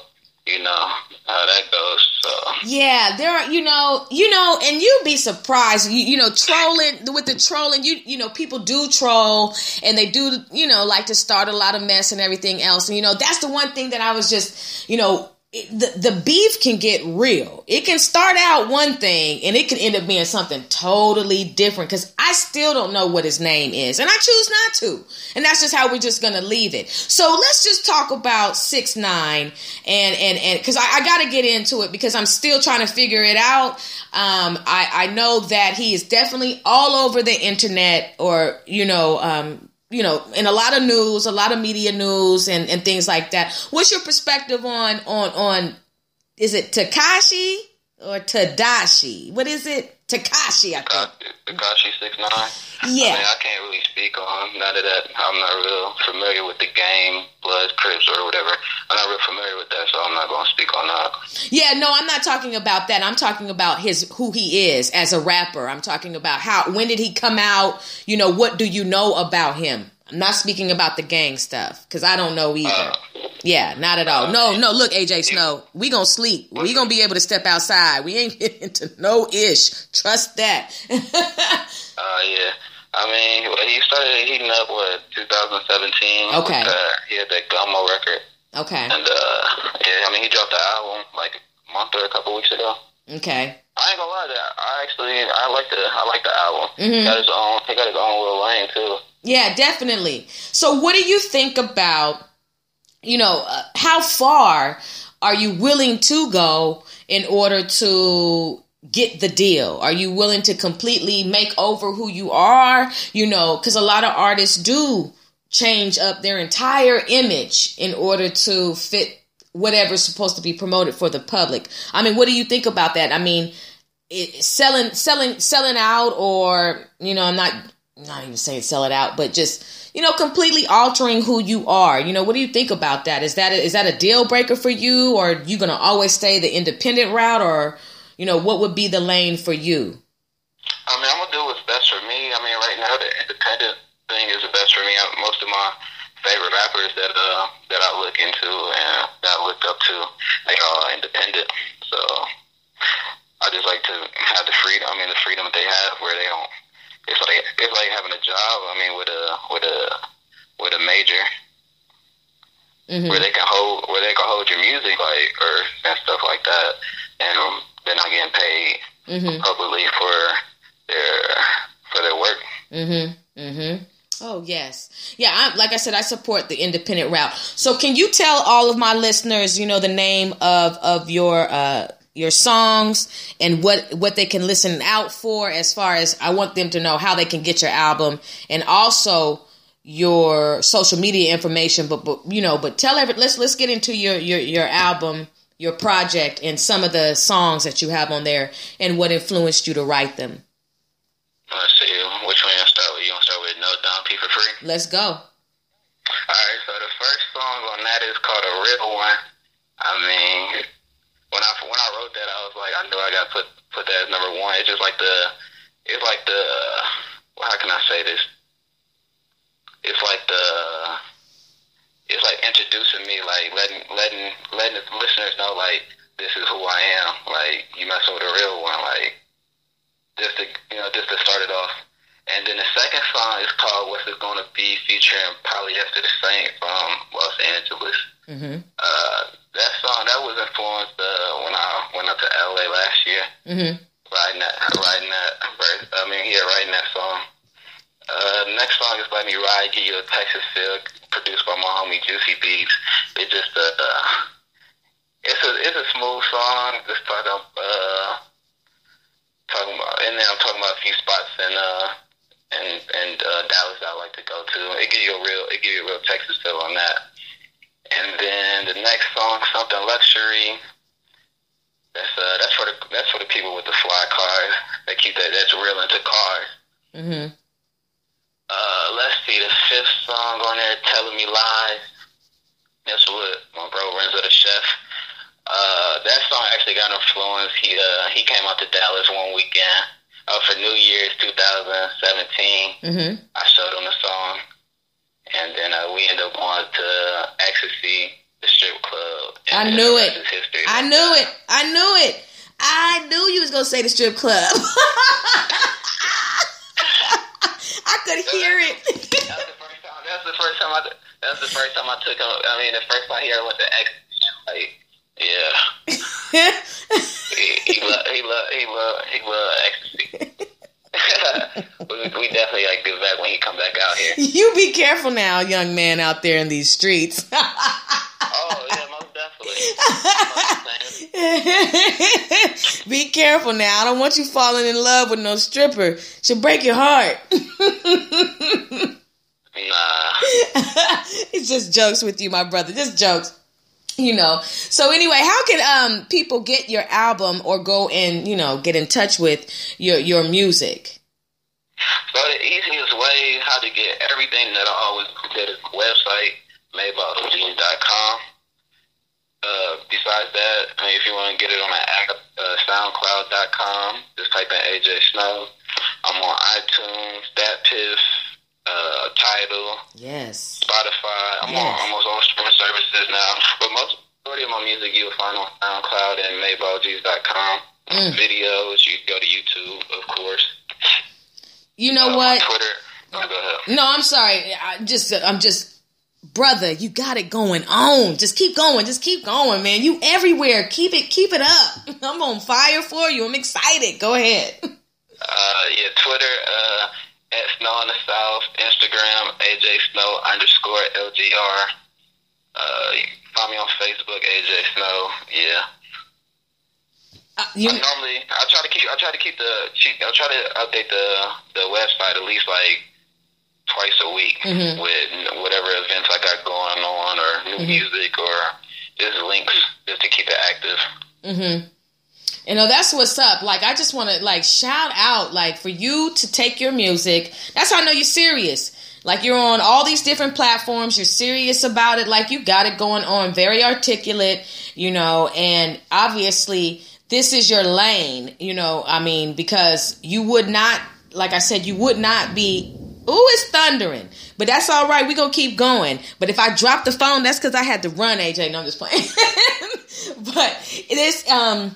you know how that goes. So
Yeah, there are, you know, you know, and you'd be surprised, you, you know, trolling with the trolling, you, you know, people do troll and they do, you know, like to start a lot of mess and everything else. And, you know, that's the one thing that I was just, you know, the, the beef can get real. It can start out one thing and it can end up being something totally different because I still don't know what his name is and I choose not to. And that's just how we're just going to leave it. So let's just talk about six nine and, and, and cause I, I got to get into it because I'm still trying to figure it out. Um, I, I know that he is definitely all over the internet or, you know, um, you know, in a lot of news, a lot of media news and, and things like that. What's your perspective on on on is it Takashi or Tadashi? What is it? Takashi, I think.
Uh, Takashi six nine. Yeah. I mean, I can't really speak on none of that. I'm not real familiar with the game, Blood Crips or whatever. I'm not real familiar with that, so I'm not going to speak on that.
Yeah, no, I'm not talking about that. I'm talking about his who he is as a rapper. I'm talking about how when did he come out? You know, what do you know about him? I'm not speaking about the gang stuff because I don't know either.
Uh,
Yeah, not at all. No, no. Look, AJ Snow, we gonna sleep. We gonna be able to step outside. We ain't getting into no ish. Trust that.
uh, yeah. I mean, well, he started heating up what 2017.
Okay.
With, uh, he had that Gummo record,
okay,
and uh, yeah, I mean, he dropped the album like a month or a couple weeks ago.
okay.
I ain't gonna lie, that I actually I like the I like the album.
Mhm.
He got his own he got his own little lane too.
Yeah, definitely. So, what do you think about, you know, uh, how far are you willing to go in order to get the deal? Are you willing to completely make over who you are? You know, because a lot of artists do change up their entire image in order to fit whatever's supposed to be promoted for the public. I mean, what do you think about that? I mean, it, selling, selling, selling out, or you know, I'm not not even saying sell it out, but just you know, completely altering who you are. You know, what do you think about that? Is that a, is that a deal breaker for you, or are you gonna always stay the independent route, or you know, what would be the lane for you?
I mean, I'm gonna do what's best for me. I mean, right now the independent thing is the best for me. I, most of my favorite rappers that uh that I look into and that I look up to, they are independent. So I just like to have the freedom. I mean, the freedom that they have, where they don't. It's like it's like having a job. I mean, with a with a with a major
hmm
where they can hold where they can hold your music like or and stuff like that, and um, they're not getting paid
hmm
publicly for their for their work.
Mm-hmm. Mm-hmm. Oh yes, yeah. I, like I said, I support the independent route. So, can you tell all of my listeners, you know, the name of of your uh your songs and what what they can listen out for? As far as I want them to know how they can get your album, and also your social media information. But but you know, but tell every let's let's get into your your your album. Your project and some of the songs that you have on there, and what influenced you to write them.
Uh, let's see which repeat for free?
Let's go.
All right, so the first song on that is called "A Real One." I mean, when I when I wrote that, I was like, I knew I got put put that as number one. It's just like the, it's like the, well, how can I say this? It's like the, it's like introducing me, like letting letting letting the listeners know, like this is who I am. Like you messing with a real one, like just to you know just to start it off. And then the second song is called "What's It Gonna Be," featuring Polyester the Saint from Los Angeles.
Mm-hmm.
Uh, that song that was influenced uh, when I went up to LA last year.
Mm-hmm.
Writing that, writing that, I mean, yeah, writing that song. Uh, next song is "Let Me Ride," give you a Texas feel, produced by my homie Juicy Beats. It just uh, uh, it's a it's a smooth song. Just talking uh, talking about, and then I'm talking about a few spots in uh and and uh, Dallas I like to go to. It give you a real it give you a real Texas feel on that. And then the next song, something luxury. That's uh that's for the that's for the people with the fly cars. They keep that that's real into cars.
Mm-hmm.
Uh, let's see the fifth song on there, telling me lies. That's what my bro Renzo the chef. Uh, that song actually got influence. He uh he came out to Dallas one weekend. Uh, for New Year's 2017.
Mm-hmm.
I showed him the song, and then uh, we ended up going to Ecstasy, the strip club.
I knew it.
history.
I knew it. I knew it. I knew you was gonna say the strip club. I could hear it.
That's the first time. That's the first time I. That's the first time I took him. I mean, the first time he ever went to Ecstasy. Like, yeah, he he love he love he love he love Ecstasy. we, we definitely like give back when he come back out here.
you be careful now, young man out there in these streets.
Oh yeah, most definitely.
be careful now. I don't want you falling in love with no stripper. She'll break your heart.
Nah.
it's just jokes with you, my brother. Just jokes. You know. So anyway, how can um people get your album or go and, you know, get in touch with your your music?
So the easiest way how to get everything that I always did is website, madebyogs.com. Uh, besides that, I mean, if you want to get it on app, uh, SoundCloud.com, just type in AJ Snow. I'm on iTunes, DatPiff, uh, Tidal,
Yes.
Spotify. I'm
Yes.
on almost all streaming services now. But most majority of my music you'll find on SoundCloud and madebyogs.com.
Mm.
Videos, you go to YouTube, of course.
You know
Uh,
what?
Twitter. Oh.
No, I'm sorry. I just I'm just brother, you got it going on. Just keep going. Just keep going, man. You everywhere. Keep it keep it up. I'm on fire for you. I'm excited. Go ahead.
Uh, yeah, Twitter, uh, at Snow in the South, Instagram, AJ Snow underscore LGR. Uh, you can find me on Facebook, AJ Snow. Yeah.
Uh, you,
I normally, I try to keep, I try to keep the, I try to update the the website at least like twice a week
Mhm.
with whatever events I got going on or new
Mhm.
music or just links just to keep it active.
Mm-hmm. You know, that's what's up. Like, I just want to like shout out, like, for you to take your music. That's how I know you're serious. Like, you're on all these different platforms. You're serious about it. Like, you got it going on. Very articulate, you know, and obviously this is your lane, you know, I mean, because you would not, like I said, you would not be Ooh, it's thundering. But that's all right. We're going to keep going. But if I drop the phone, that's because I had to run, AJ. No, I'm just playing. but it is, um,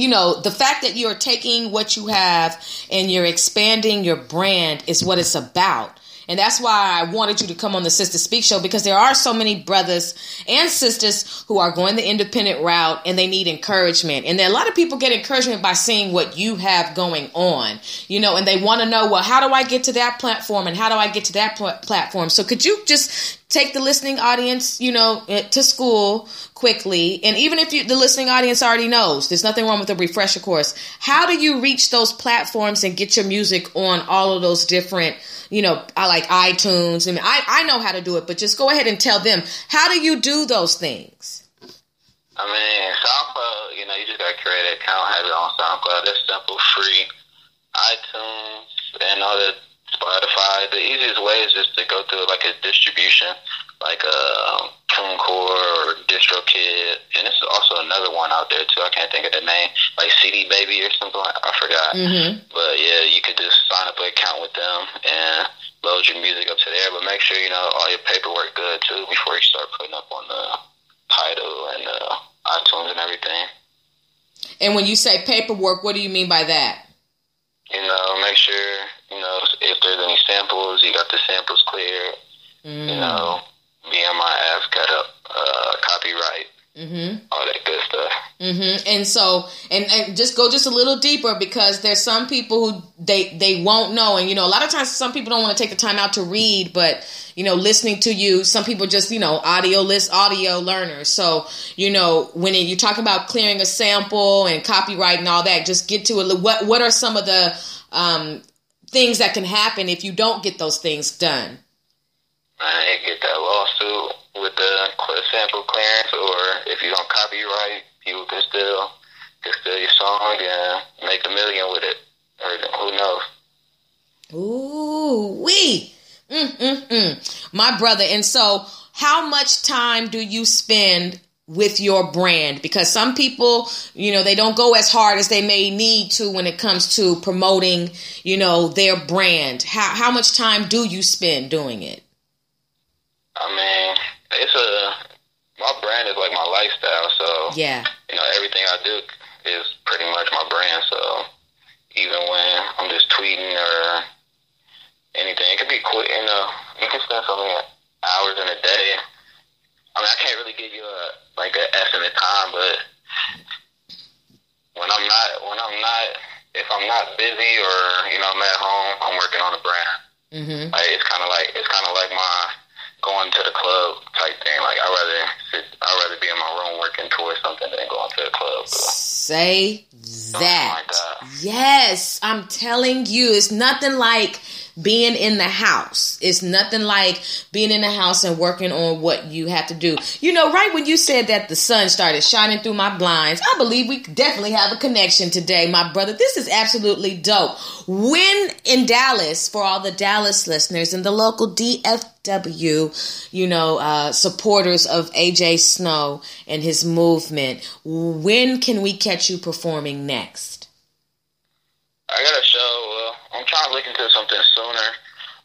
you know, the fact that you're taking what you have and you're expanding your brand is what it's about. And that's why I wanted you to come on the Sister Speak show because there are so many brothers and sisters who are going the independent route and they need encouragement. And a lot of people get encouragement by seeing what you have going on, you know, and they want to know, well, how do I get to that platform and how do I get to that pl- platform? So could you just take the listening audience, you know, eh, to school quickly? And even if you, the listening audience already knows, there's nothing wrong with a refresher course. How do you reach those platforms and get your music on all of those different you know, I like iTunes. I mean, I, I know how to do it, but just go ahead and tell them how do you do those things?
I mean, SoundCloud, you know, you just got to create an account, have it on SoundCloud. That's simple, free. iTunes and all the Spotify. The easiest way is just to go through like a distribution, like a um, TuneCore or DistroKid, and there's also another one out there too. I can't think of the name, like CD Baby or something. Like, I forgot.
Mm-hmm.
But yeah, you could just sign up an account with them and load your music up to there. But make sure you know all your paperwork good too before you start putting up on the Tidal and uh, iTunes and everything.
And when you say paperwork, what do you mean by that?
You know, make sure you know if there's any samples, you got the samples clear.
Mm.
You know, BMIF got up uh, copyright,
Mm-hmm.
all that good stuff.
Mm-hmm. And so, and, and just go just a little deeper because there's some people who they they won't know, and you know, a lot of times some people don't want to take the time out to read, but you know, listening to you, some people just you know audio list audio learners. So you know, when you talk about clearing a sample and copyright and all that, just get to it. What what are some of the um, things that can happen if you don't get those things done?
Man, you get that lawsuit with the sample clearance, or if you don't copyright, people can still can steal your song and make a million with it, or who knows.
Ooh, wee. Mm, mm, mm. My brother. And so, how much time do you spend with your brand? Because some people, you know, they don't go as hard as they may need to when it comes to promoting, you know, their brand. How how much time do you spend doing it?
I mean, it's a my brand is like my lifestyle, so
Yeah.
you know everything I do is pretty much my brand. So even when I'm just tweeting or anything, it could be quick. You know, you can spend so many hours in a day. I mean, I can't really give you a like an estimate time, but when I'm not when I'm not if I'm not busy or you know I'm at home, I'm working on a brand.
Mm-hmm.
Like it's kind of like it's kind of like my going to the club type thing. Like I rather sit, I rather be in my room working towards something than going to the club.
Say that.
like that.
Yes, I'm telling you, it's nothing like being in the house. It's nothing like being in the house and working on what you have to do. You know, right when you said that the sun started shining through my blinds, I believe we definitely have a connection today, my brother. This is absolutely dope. When in Dallas, for all the Dallas listeners and the local DFW, you know, uh, supporters of AJ Snow and his movement, when can we catch you performing next?
I got a show. Uh, I'm trying to look into something sooner,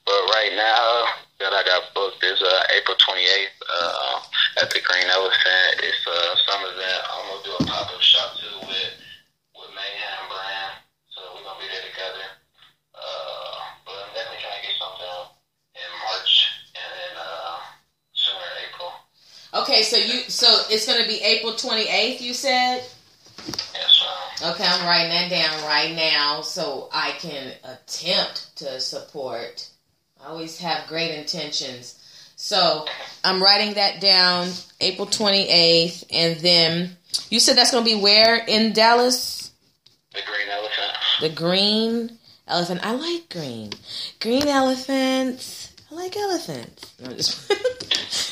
but right now that I got booked is uh, April 28th uh, at the Green Elephant. It's uh, some event. I'm gonna do a pop up shop too with with Mayhem Brand, so we're gonna be there together. Uh, but I'm definitely trying to get something in March and then uh, sooner April.
Okay, so you so it's gonna be April twenty eighth. You said. Okay, I'm writing that down right now so I can attempt to support. I always have great intentions. So I'm writing that down April 28th. And then you said that's going to be where in Dallas?
The Green Elephant.
The green elephant. I like green. Green elephants. I like elephants. No, just,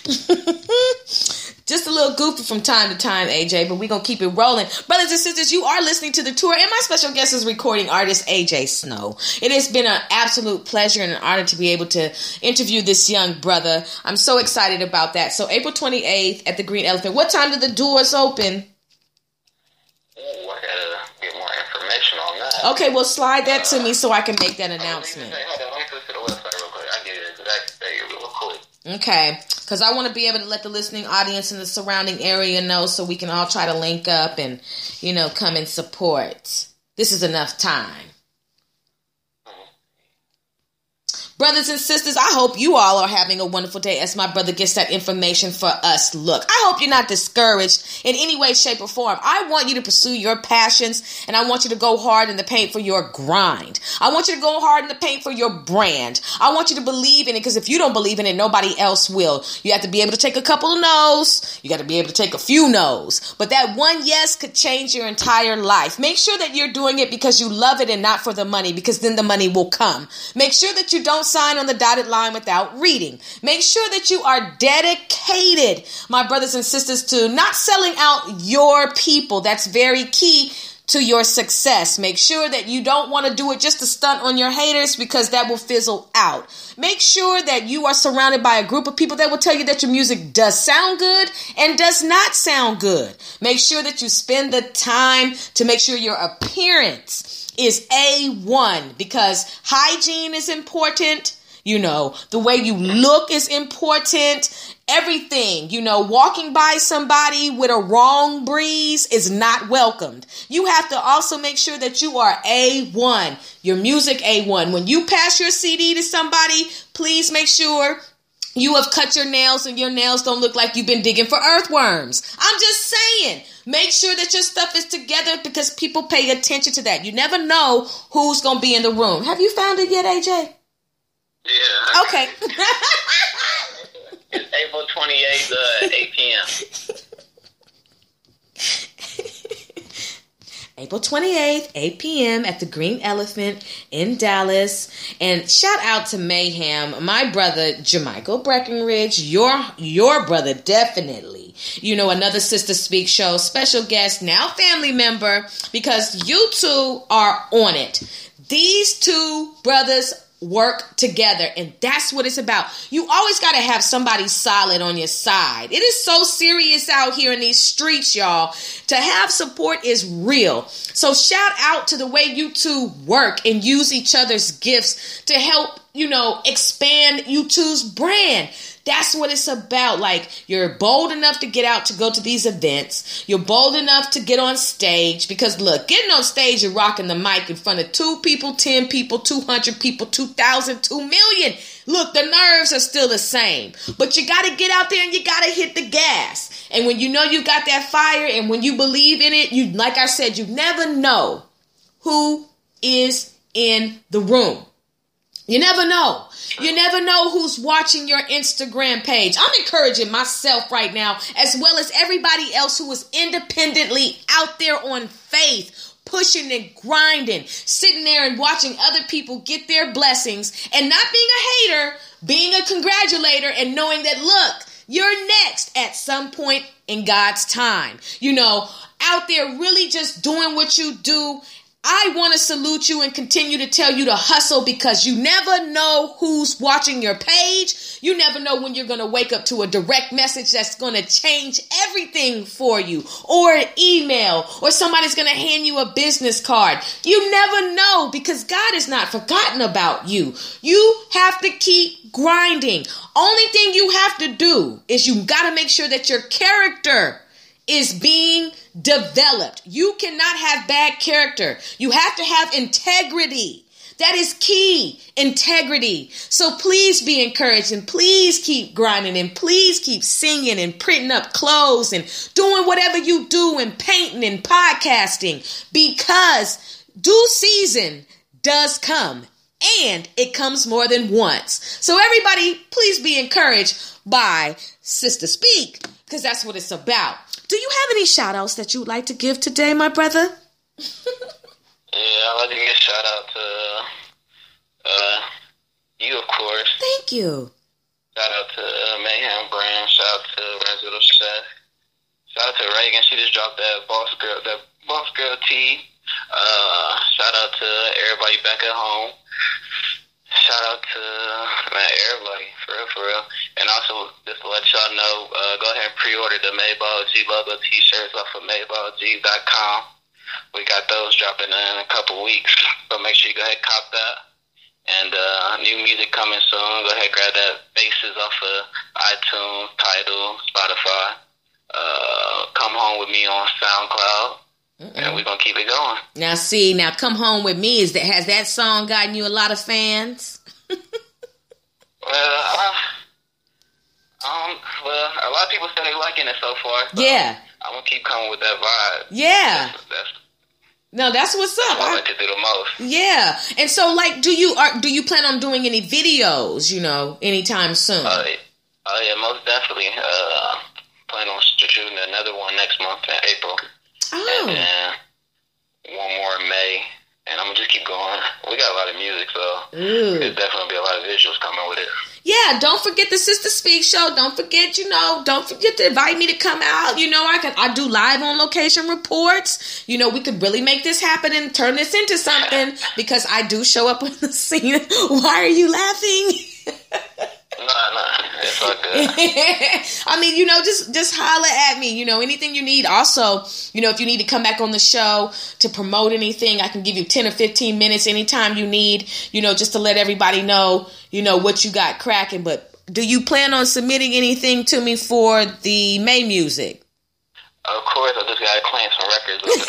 just a little goofy from time to time, AJ, but we're going to keep it rolling. Brothers and sisters, you are listening to the tour, and my special guest is recording artist AJ Snow. It has been an absolute pleasure and an honor to be able to interview this young brother. I'm so excited about that. So, April 28th at the Green Elephant. What time do the doors open?
Ooh, I gotta get more information on that.
Okay, well, slide that to me uh, so I can make that announcement.
Hold on, let me go to the website real quick. I'll give you the exact date real quick.
Okay, because I want to be able to let the listening audience in the surrounding area know so we can all try to link up and, you know, come and support. This is enough time. Brothers and sisters, I hope you all are having a wonderful day as my brother gets that information for us. Look, I hope you're not discouraged in any way, shape, or form. I want you to pursue your passions and I want you to go hard in the paint for your grind. I want you to go hard in the paint for your brand. I want you to believe in it because if you don't believe in it, nobody else will. You have to be able to take a couple of no's. You got to be able to take a few no's. But that one yes could change your entire life. Make sure that you're doing it because you love it and not for the money because then the money will come. Make sure that you don't sign on the dotted line without reading. Make sure that you are dedicated, my brothers and sisters, to not selling out your people. That's very key to your success. Make sure that you don't want to do it just to stunt on your haters because that will fizzle out. Make sure that you are surrounded by a group of people that will tell you that your music does sound good and does not sound good. Make sure that you spend the time to make sure your appearance is A1 because hygiene is important. You know, the way you look is important. Everything, you know, walking by somebody with a wrong breeze is not welcomed. You have to also make sure that you are A1, your music A1. When you pass your CD to somebody, please make sure you have cut your nails and your nails don't look like you've been digging for earthworms. I'm just saying, make sure that your stuff is together because people pay attention to that. You never know who's going to be in the room. Have you found it yet, AJ?
Yeah.
Okay.
It's April 28th, uh, 8 p.m.
April 28th, 8 p.m. at the Green Elephant in Dallas. And shout out to Mayhem, my brother Jamichael Breckenridge, your your brother definitely. You know, another Sister Speak show, special guest, now family member, because you two are on it. These two brothers work together and that's what it's about. You always got to have somebody solid on your side. It is so serious out here in these streets y'all. To have support is real. So shout out to the way you two work and use each other's gifts to help you know expand you two's brand that's what it's about. Like, you're bold enough to get out to go to these events. You're bold enough to get on stage because, look, getting on stage and rocking the mic in front of two people, 10 people, 200 people, 2,000, 2 million. Look, the nerves are still the same, but you got to get out there and you got to hit the gas. And when you know you've got that fire and when you believe in it, you, like I said, you never know who is in the room. You never know. You never know who's watching your Instagram page. I'm encouraging myself right now, as well as everybody else who is independently out there on faith, pushing and grinding, sitting there and watching other people get their blessings and not being a hater, being a congratulator and knowing that, look, you're next at some point in God's time. You know, out there really just doing what you do I want to salute you and continue to tell you to hustle because you never know who's watching your page. You never know when you're going to wake up to a direct message that's going to change everything for you, or an email, or somebody's going to hand you a business card. You never know because God is not forgotten about you. You have to keep grinding. Only thing you have to do is you got to make sure that your character is being developed. You cannot have bad character. You have to have integrity. That is key. Integrity. So please be encouraged and please keep grinding and please keep singing and printing up clothes and doing whatever you do and painting and podcasting because due season does come and it comes more than once. So everybody, please be encouraged by Sister Speak because that's what it's about. Do you have any shout outs that you would like to give today, my brother?
yeah, I'd like to give a shout out to uh, you, of course.
Thank you.
Shout out to uh, Mayhem Brand. Shout out to Renzo Chef. Shout out to Reagan. She just dropped that Boss Girl, that Boss Girl tea. Uh, shout out to everybody back at home. Shout out to man, everybody, for real, for real. And also, just to let y'all know, uh, go ahead and pre-order the Mayball G logo T-shirts off of MayballG.com. We got those dropping in a couple weeks, so make sure you go ahead and cop that. And uh, new music coming soon. Go ahead and grab that Bases off of iTunes, Tidal, Spotify. Uh, come home with me on SoundCloud. Mm-mm. And we're gonna keep it going.
Now, see, now come home with me. Is that has that song gotten you a lot of fans?
well, uh, um, well, a lot of people say they're liking it so far. So
yeah,
I'm gonna keep coming with that vibe.
Yeah,
that's, that's
no, that's what's up.
I like to do the most.
Yeah, and so like, do you are do you plan on doing any videos? You know, anytime soon?
Oh, uh, uh, yeah, most definitely. Uh, plan on shooting another one next month in April.
Oh.
And then one more in May. And I'm gonna just keep going. We got a lot of music, so
Ooh.
there's definitely be a lot of visuals coming with it.
yeah, don't forget the Sister Speak show. Don't forget, you know, don't forget to invite me to come out. You know, I can I do live on location reports. You know, we could really make this happen and turn this into something because I do show up on the scene. Why are you laughing?
Nah, nah, it's all good.
I mean, you know, just just holler at me. You know, anything you need. Also, you know, if you need to come back on the show to promote anything, I can give you ten or fifteen minutes anytime you need. You know, just to let everybody know, you know, what you got cracking. But do you plan on submitting anything to me for the May music?
Of course, I just gotta claim some records.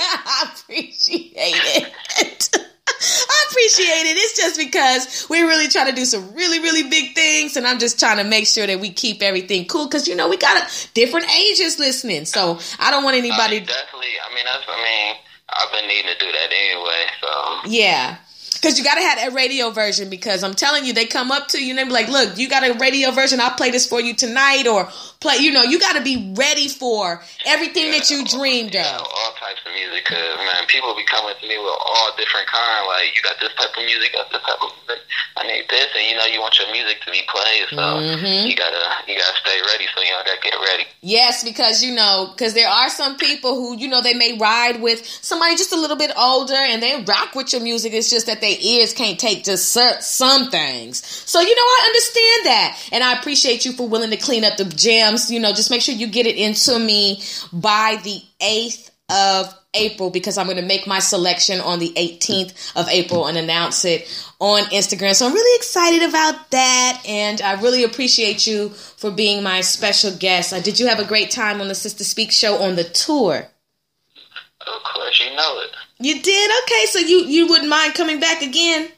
I appreciate it. I appreciate it. It's just because we're really trying to do some really, really big things, and I'm just trying to make sure that we keep everything cool because you know we got a, different ages listening, so I don't want anybody.
I mean, definitely. I mean, that's. I mean, I've been needing to do that anyway. So
yeah. Because you got to have that radio version because I'm telling you, they come up to you and they be like, look, you got a radio version. I'll play this for you tonight or play, you know, you got to be ready for everything
yeah,
that you dreamed
yeah,
of.
all types of music. Because, man, people be coming to me with all different kind. Like, you got this type of music, got this type of music. I need this. And, you know, you want your music to be played. So
mm-hmm.
you got to you gotta stay ready. So, you know, got to get ready.
Yes, because you know, because there are some people who you know they may ride with somebody just a little bit older and they rock with your music. It's just that their ears can't take just some things. So you know, I understand that, and I appreciate you for willing to clean up the You know, just make sure you get it into me by the eighth of April because I'm going to make my selection on the 18th of April and announce it on Instagram. So I'm really excited about that, and I really appreciate you for being my special guest. Uh, did you have a great time on the Sister Speak show on the tour?
Of course, you know it.
You did okay, so you you wouldn't mind coming back again?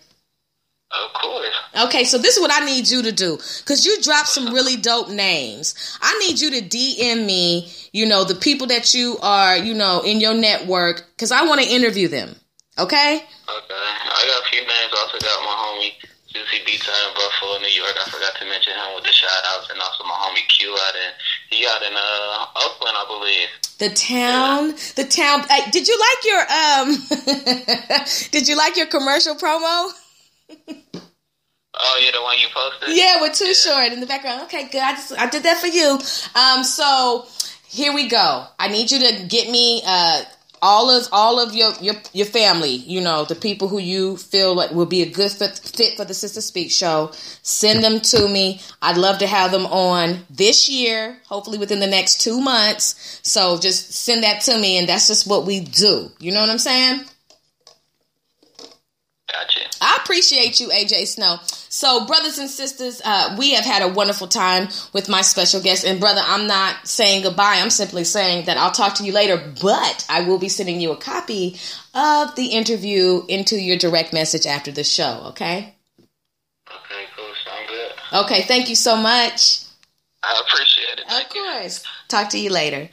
Of course.
Okay, so this is what I need you to do because you dropped some really dope names. I need you to DM me, you know, the people that you are, you know, in your network because I want to interview them. Okay?
Okay. I got a few names. I also got my homie Juicy out in Buffalo, New York. I forgot to mention him with the shout outs, and also my homie Q out in he out in uh Oakland, I believe.
The town, the town. Did you like your um? did you like your commercial promo?
Oh yeah, the one you posted.
Yeah, with Too Short in the background. Okay, good. I just I did that for you. Um, so here we go. I need you to get me uh all of all of your your your family. You know the people who you feel like will be a good fit, fit for the Sister Speak show. Send them to me. I'd love to have them on this year. Hopefully within the next two months. So just send that to me, and that's just what we do. You know what I'm saying?
Gotcha.
I appreciate you, AJ Snow. So, brothers and sisters, uh, we have had a wonderful time with my special guest. And, brother, I'm not saying goodbye. I'm simply saying that I'll talk to you later, but I will be sending you a copy of the interview into your direct message after the show, okay?
Okay, cool. Sound good.
Okay, thank you so much.
I appreciate it.
Of
you.
course. Talk to you later.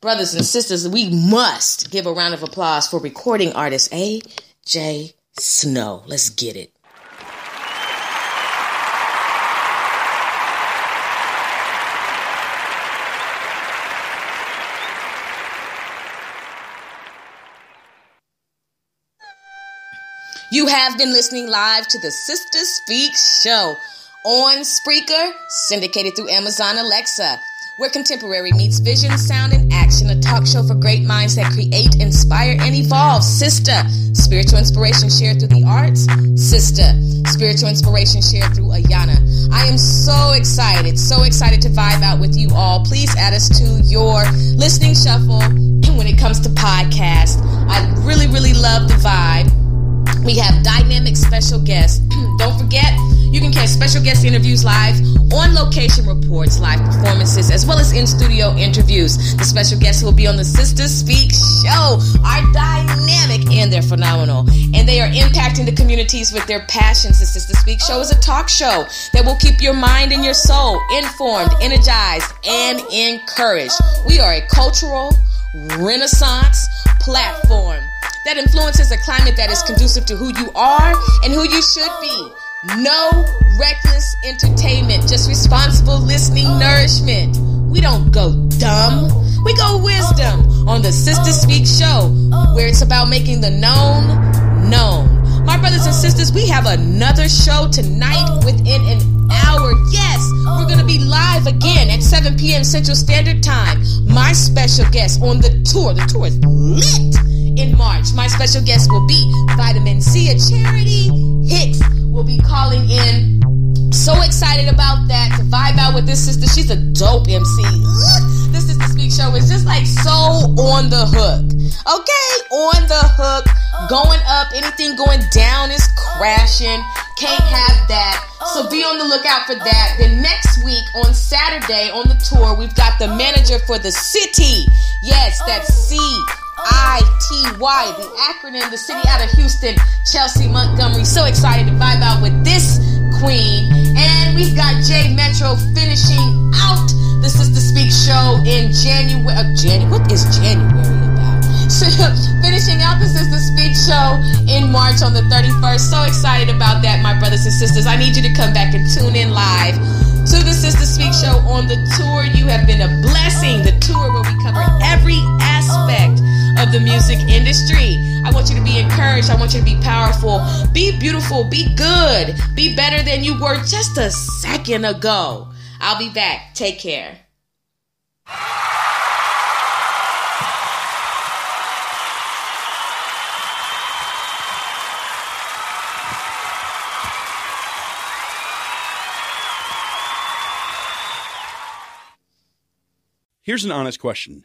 Brothers and sisters, we must give a round of applause for recording artist AJ Snow. Let's get it. You have been listening live to the Sister Speak show on Spreaker, syndicated through Amazon Alexa, where contemporary meets vision, sound, and action. A talk show for great minds that create, inspire, and evolve. Sister, spiritual inspiration shared through the arts. Sister, spiritual inspiration shared through Ayana. I am so excited, so excited to vibe out with you all. Please add us to your listening shuffle when it comes to podcasts. I really, really love the vibe. We have dynamic special guests. Don't forget, you can catch special guest interviews live, on location reports, live performances, as well as in studio interviews. The special guests will be on the Sister Speak show are dynamic and they're phenomenal. And they are impacting the communities with their passions. The Sister Speak show is a talk show that will keep your mind and your soul informed, energized, and encouraged. We are a cultural renaissance platform that influences a climate that is conducive to who you are and who you should be. No reckless entertainment, just responsible listening nourishment. We don't go dumb, we go wisdom on the Sister Speak show, where it's about making the known known. My brothers and sisters, we have another show tonight within an hour. Yes, we're going to be live again at 7 p.m. Central Standard Time. My special guest on the tour, the tour is lit in March. My special guest will be Vitamin C, a charity. Hicks will be calling in. So excited about that to vibe out with this sister. She's a dope MC. This is the Speak show It's just like so on the hook. Okay, on the hook. Going up, anything going down is crashing. Can't have that. So be on the lookout for that. Then next week on Saturday on the tour, we've got the manager for the city. Yes, that's C I T Y, the acronym, the city out of Houston, Chelsea Montgomery. So excited to vibe out with this queen. And we've got J Metro finishing out the Sister Speak show in January. Uh, January. What is January about? So, finishing out the Sister Speak show in March on the 31st. So excited about that, my brothers and sisters. I need you to come back and tune in live to the Sister Speak show on the tour. You have been a blessing. The tour where we cover every aspect of the music industry. I want you to be encouraged. I want you to be powerful. Be beautiful. Be good. Be better than you were just a second ago. I'll be back. Take care.
Here's an honest question